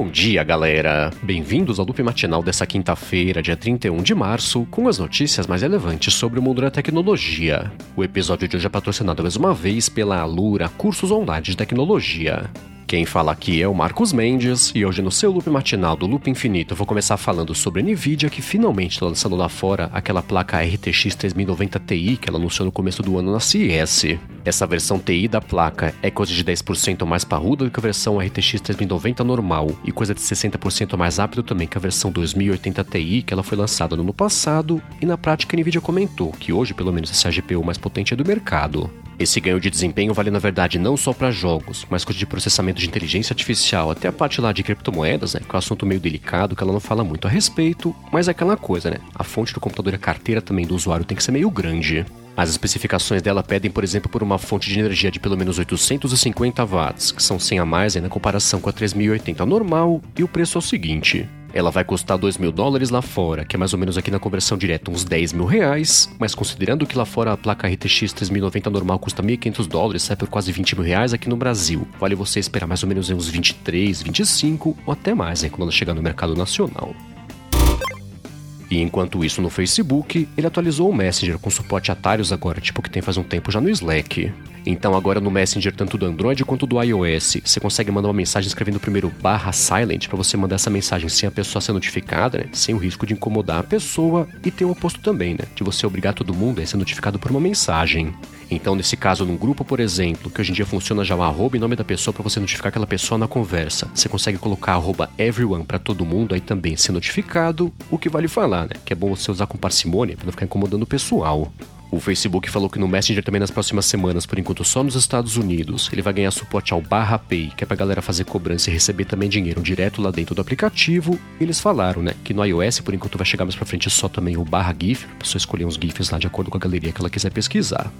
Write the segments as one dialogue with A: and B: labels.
A: Bom dia, galera! Bem-vindos ao loop matinal dessa quinta-feira, dia 31 de março, com as notícias mais relevantes sobre o mundo da tecnologia. O episódio de hoje é patrocinado mais uma vez pela Alura Cursos Online de Tecnologia. Quem fala aqui é o Marcos Mendes e hoje no seu loop matinal do Loop Infinito eu vou começar falando sobre a Nvidia que finalmente está lançando lá fora aquela placa RTX 3090 Ti que ela anunciou no começo do ano na CES. Essa versão TI da placa é coisa de 10% mais parruda do que a versão RTX 3090 normal e coisa de 60% mais rápido também que a versão 2080 Ti que ela foi lançada no ano passado e na prática a Nvidia comentou que hoje pelo menos essa é a GPU mais potente do mercado. Esse ganho de desempenho vale na verdade não só para jogos, mas de processamento de inteligência artificial, até a parte lá de criptomoedas, né, que é um assunto meio delicado que ela não fala muito a respeito, mas é aquela coisa, né? A fonte do computador e a carteira também do usuário tem que ser meio grande. As especificações dela pedem, por exemplo, por uma fonte de energia de pelo menos 850 watts, que são 100 a mais na comparação com a 3080 normal, e o preço é o seguinte: ela vai custar 2 mil dólares lá fora, que é mais ou menos aqui na conversão direta uns 10 mil reais, mas considerando que lá fora a placa RTX 3090 normal custa 1.500 dólares, sai por quase 20 mil reais aqui no Brasil. Vale você esperar mais ou menos uns 23, 25 ou até mais aí quando ela chegar no mercado nacional. E enquanto isso no Facebook, ele atualizou o Messenger com suporte a atalhos agora, tipo que tem faz um tempo já no Slack. Então agora no Messenger, tanto do Android quanto do iOS, você consegue mandar uma mensagem escrevendo primeiro barra silent para você mandar essa mensagem sem a pessoa ser notificada, né? Sem o risco de incomodar a pessoa. E tem o oposto também, né? De você obrigar todo mundo a ser notificado por uma mensagem. Então, nesse caso, num grupo, por exemplo, que hoje em dia funciona já o arroba e nome da pessoa para você notificar aquela pessoa na conversa. Você consegue colocar arroba everyone para todo mundo aí também ser notificado, o que vale falar, né? Que é bom você usar com parcimônia para não ficar incomodando o pessoal. O Facebook falou que no Messenger também nas próximas semanas, por enquanto só nos Estados Unidos, ele vai ganhar suporte ao Barra Pay, que é pra galera fazer cobrança e receber também dinheiro direto lá dentro do aplicativo. Eles falaram, né, que no iOS por enquanto vai chegar mais pra frente só também o Barra GIF, pra pessoa escolher uns GIFs lá de acordo com a galeria que ela quiser pesquisar.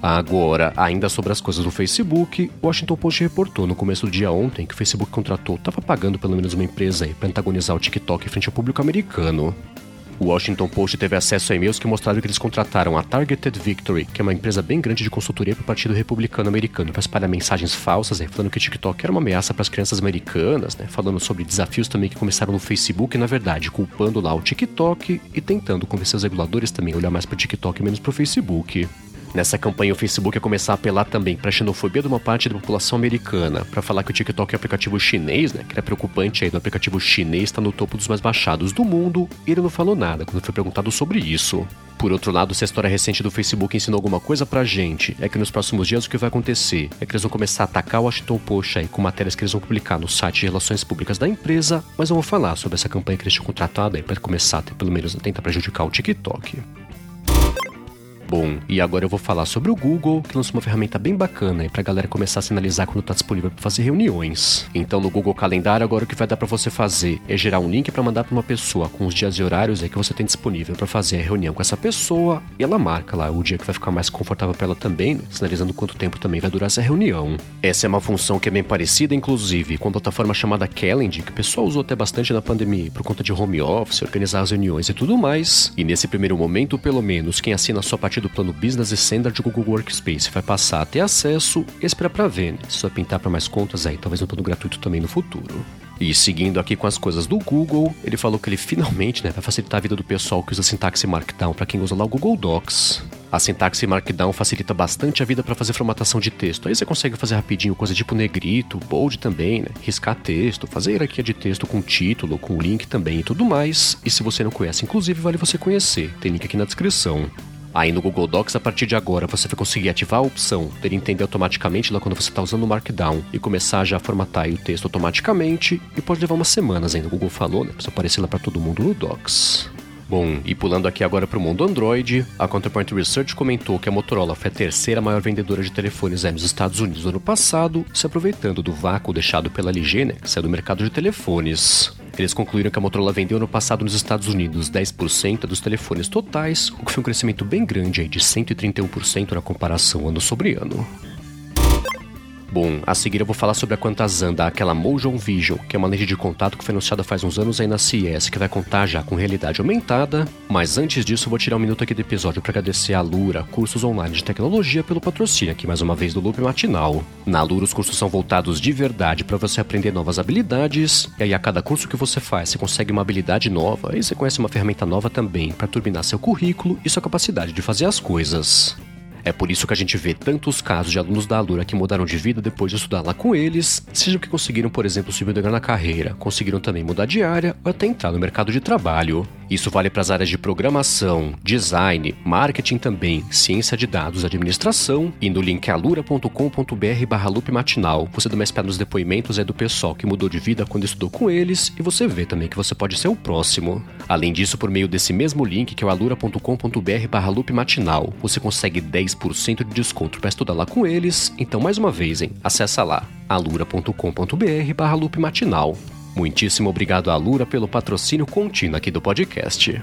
A: Agora, ainda sobre as coisas do Facebook, o Washington Post reportou no começo do dia ontem que o Facebook contratou, estava pagando pelo menos uma empresa aí para antagonizar o TikTok frente ao público americano. O Washington Post teve acesso a e-mails que mostraram que eles contrataram a Targeted Victory, que é uma empresa bem grande de consultoria para o Partido Republicano Americano, para espalhar mensagens falsas, né, falando que o TikTok era uma ameaça para as crianças americanas, né, falando sobre desafios também que começaram no Facebook, na verdade, culpando lá o TikTok e tentando convencer os reguladores também a olhar mais para o TikTok e menos para o Facebook. Nessa campanha, o Facebook ia começar a apelar também para a xenofobia de uma parte da população americana, para falar que o TikTok é um aplicativo chinês, né, que era preocupante aí do aplicativo chinês estar tá no topo dos mais baixados do mundo, ele não falou nada quando foi perguntado sobre isso. Por outro lado, se a história recente do Facebook ensinou alguma coisa pra gente, é que nos próximos dias o que vai acontecer é que eles vão começar a atacar o Washington Post aí com matérias que eles vão publicar no site de relações públicas da empresa, mas eu vou falar sobre essa campanha que eles tinham contratado aí para começar a ter, pelo menos tentar prejudicar o TikTok. Bom, e agora eu vou falar sobre o Google, que lançou uma ferramenta bem bacana para a galera começar a sinalizar quando está disponível para fazer reuniões. Então no Google Calendário agora o que vai dar para você fazer é gerar um link para mandar para uma pessoa com os dias e horários aí que você tem disponível para fazer a reunião com essa pessoa e ela marca lá o dia que vai ficar mais confortável para ela também, sinalizando quanto tempo também vai durar essa reunião. Essa é uma função que é bem parecida, inclusive, com a plataforma chamada Calendar, que o pessoal usou até bastante na pandemia por conta de home office, organizar as reuniões e tudo mais. E nesse primeiro momento, pelo menos, quem assina a sua parte do plano Business Standard de Google Workspace vai passar a ter acesso e esperar para ver, vai pintar para mais contas aí, talvez um plano gratuito também no futuro. E seguindo aqui com as coisas do Google, ele falou que ele finalmente né, vai facilitar a vida do pessoal que usa sintaxe Markdown para quem usa lá o Google Docs. A sintaxe Markdown facilita bastante a vida para fazer formatação de texto. Aí você consegue fazer rapidinho coisa tipo negrito, bold também, né? Riscar texto, fazer hierarquia de texto com título, com link também e tudo mais. E se você não conhece, inclusive, vale você conhecer. Tem link aqui na descrição. Aí no Google Docs, a partir de agora, você vai conseguir ativar a opção dele entender automaticamente lá quando você está usando o Markdown e começar já a formatar o texto automaticamente. E pode levar umas semanas ainda. O Google falou, né? Precisa aparecer lá para todo mundo no Docs. Bom, e pulando aqui agora para o mundo Android, a Counterpoint Research comentou que a Motorola foi a terceira maior vendedora de telefones nos Estados Unidos no ano passado, se aproveitando do vácuo deixado pela LG, né, que saiu do mercado de telefones. Eles concluíram que a Motorola vendeu no passado nos Estados Unidos 10% dos telefones totais, o que foi um crescimento bem grande aí de 131% na comparação ano sobre ano. Bom, a seguir eu vou falar sobre a Quantazanda, aquela Motion Vision, que é uma lente de contato que foi anunciada faz uns anos aí na CES, que vai contar já com realidade aumentada. Mas antes disso, vou tirar um minuto aqui do episódio para agradecer a Lura, cursos online de tecnologia, pelo patrocínio aqui mais uma vez do Loop Matinal. Na Lura, os cursos são voltados de verdade para você aprender novas habilidades, e aí a cada curso que você faz, você consegue uma habilidade nova e você conhece uma ferramenta nova também para turbinar seu currículo e sua capacidade de fazer as coisas. É por isso que a gente vê tantos casos de alunos da Alura que mudaram de vida depois de estudar lá com eles, seja que conseguiram, por exemplo, subir na carreira, conseguiram também mudar de área ou até entrar no mercado de trabalho. Isso vale para as áreas de programação, design, marketing também, ciência de dados, administração, e no link alura.com.br barra loop matinal, você dá mais pé nos depoimentos é do pessoal que mudou de vida quando estudou com eles, e você vê também que você pode ser o próximo. Além disso, por meio desse mesmo link, que é o alura.com.br barra loop matinal, você consegue 10% de desconto para estudar lá com eles, então mais uma vez, hein, acessa lá, alura.com.br barra loop matinal. Muitíssimo obrigado à Lura pelo patrocínio contínuo aqui do podcast.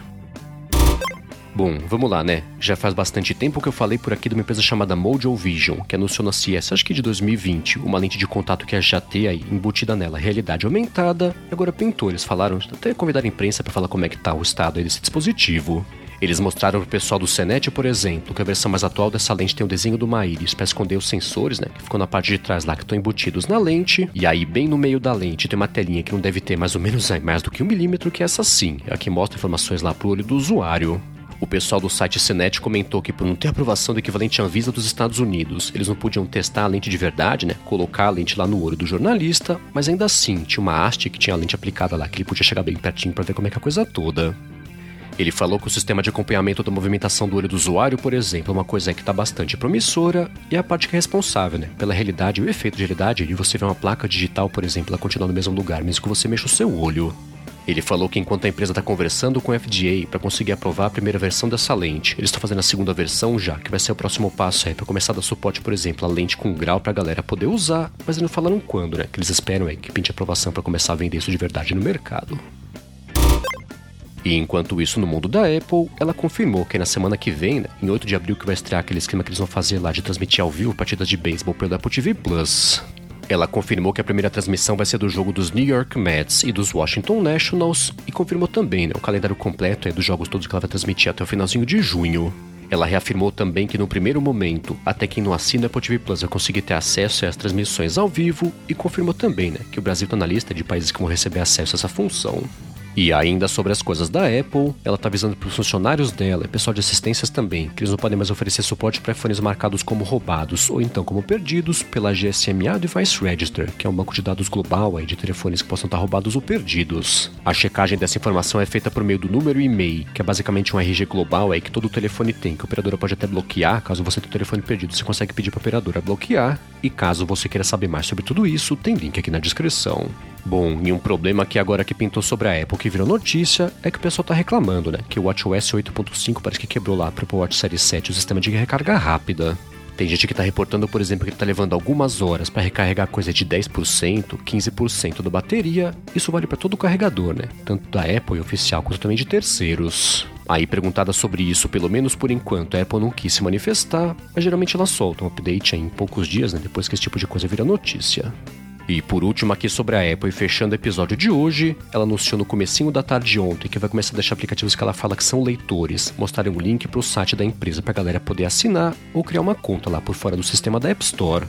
A: Bom, vamos lá, né? Já faz bastante tempo que eu falei por aqui de uma empresa chamada Mojo Vision, que anunciou na CES, acho que de 2020, uma lente de contato que já tem aí embutida nela realidade aumentada. Agora pintou, eles falaram, até convidar a imprensa para falar como é que tá o estado aí desse dispositivo. Eles mostraram pro pessoal do Cenet, por exemplo, que a versão mais atual dessa lente tem o desenho do uma íris para esconder os sensores, né, que ficam na parte de trás lá que estão embutidos na lente. E aí, bem no meio da lente, tem uma telinha que não deve ter mais ou menos mais do que um milímetro, que é essa sim, é a que mostra informações lá pro olho do usuário. O pessoal do site Cenet comentou que por não ter aprovação do equivalente Anvisa dos Estados Unidos, eles não podiam testar a lente de verdade, né? Colocar a lente lá no olho do jornalista, mas ainda assim tinha uma haste que tinha a lente aplicada lá, que ele podia chegar bem pertinho para ver como é que é a coisa toda. Ele falou que o sistema de acompanhamento da movimentação do olho do usuário, por exemplo, é uma coisa que está bastante promissora e é a parte que é responsável, né, pela realidade o efeito de realidade de você ver uma placa digital, por exemplo, ela continuar no mesmo lugar, mesmo que você mexa o seu olho. Ele falou que enquanto a empresa está conversando com o FDA para conseguir aprovar a primeira versão dessa lente, eles estão fazendo a segunda versão já, que vai ser o próximo passo aí para começar a dar suporte, por exemplo, a lente com grau para a galera poder usar, mas eles não falaram quando, né? Que eles esperam é que pinte aprovação para começar a vender isso de verdade no mercado. E enquanto isso, no mundo da Apple, ela confirmou que na semana que vem, em 8 de abril, que vai estrear aquele esquema que eles vão fazer lá de transmitir ao vivo partidas de beisebol pelo Apple TV Plus. Ela confirmou que a primeira transmissão vai ser do jogo dos New York Mets e dos Washington Nationals e confirmou também né, o calendário completo é dos jogos todos que ela vai transmitir até o finalzinho de junho. Ela reafirmou também que no primeiro momento, até quem não assina Apple TV Plus vai conseguir ter acesso às transmissões ao vivo e confirmou também né, que o Brasil está na lista de países que vão receber acesso a essa função. E ainda sobre as coisas da Apple, ela está avisando para os funcionários dela e pessoal de assistências também que eles não podem mais oferecer suporte para iPhones marcados como roubados ou então como perdidos pela GSMA Device Register, que é um banco de dados global aí de telefones que possam estar roubados ou perdidos. A checagem dessa informação é feita por meio do número e-mail, que é basicamente um RG global aí que todo telefone tem, que a operadora pode até bloquear, caso você tenha o telefone perdido, você consegue pedir para a operadora bloquear. E caso você queira saber mais sobre tudo isso, tem link aqui na descrição. Bom, e um problema que agora que pintou sobre a Apple que virou notícia é que o pessoal tá reclamando, né? Que o WatchOS 8.5 parece que quebrou lá para o Watch Série 7 o sistema de recarga rápida. Tem gente que tá reportando, por exemplo, que ele tá levando algumas horas para recarregar coisa de 10%, 15% da bateria. Isso vale para todo o carregador, né? Tanto da Apple oficial quanto também de terceiros. Aí, perguntada sobre isso, pelo menos por enquanto, a Apple não quis se manifestar, mas geralmente ela solta um update em poucos dias, né? Depois que esse tipo de coisa vira notícia. E por último aqui sobre a Apple, fechando o episódio de hoje, ela anunciou no comecinho da tarde ontem que vai começar a deixar aplicativos que ela fala que são leitores, mostrarem um link para o site da empresa para a galera poder assinar ou criar uma conta lá por fora do sistema da App Store.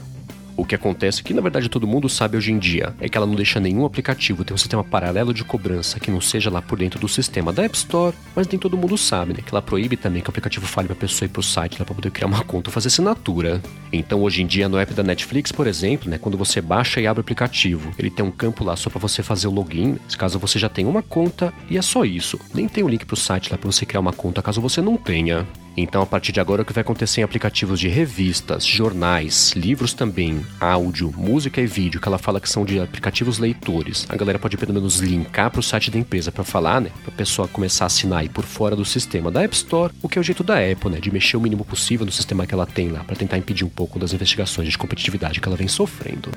A: O que acontece, que na verdade todo mundo sabe hoje em dia, é que ela não deixa nenhum aplicativo ter um sistema paralelo de cobrança que não seja lá por dentro do sistema da App Store, mas nem todo mundo sabe, né? Que ela proíbe também que o aplicativo fale pra pessoa ir pro site lá pra poder criar uma conta ou fazer assinatura. Então hoje em dia no app da Netflix, por exemplo, né? Quando você baixa e abre o aplicativo, ele tem um campo lá só para você fazer o login, caso você já tenha uma conta, e é só isso. Nem tem o um link pro site lá pra você criar uma conta caso você não tenha. Então, a partir de agora, o que vai acontecer em aplicativos de revistas, jornais, livros também, áudio, música e vídeo, que ela fala que são de aplicativos leitores, a galera pode pelo menos linkar para o site da empresa para falar, né? Para a pessoa começar a assinar aí por fora do sistema da App Store, o que é o jeito da Apple, né? De mexer o mínimo possível no sistema que ela tem lá, para tentar impedir um pouco das investigações de competitividade que ela vem sofrendo.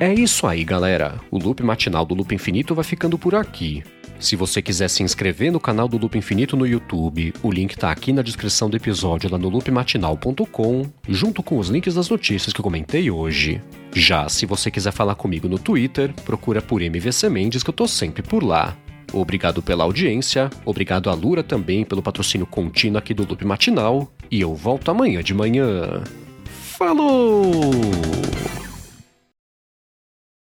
A: É isso aí, galera. O loop matinal do Loop Infinito vai ficando por aqui. Se você quiser se inscrever no canal do Loop Infinito no YouTube, o link tá aqui na descrição do episódio lá no loopmatinal.com, junto com os links das notícias que eu comentei hoje. Já se você quiser falar comigo no Twitter, procura por MVC Mendes que eu tô sempre por lá. Obrigado pela audiência, obrigado a Lura também pelo patrocínio contínuo aqui do Loop Matinal, e eu volto amanhã de manhã. Falou!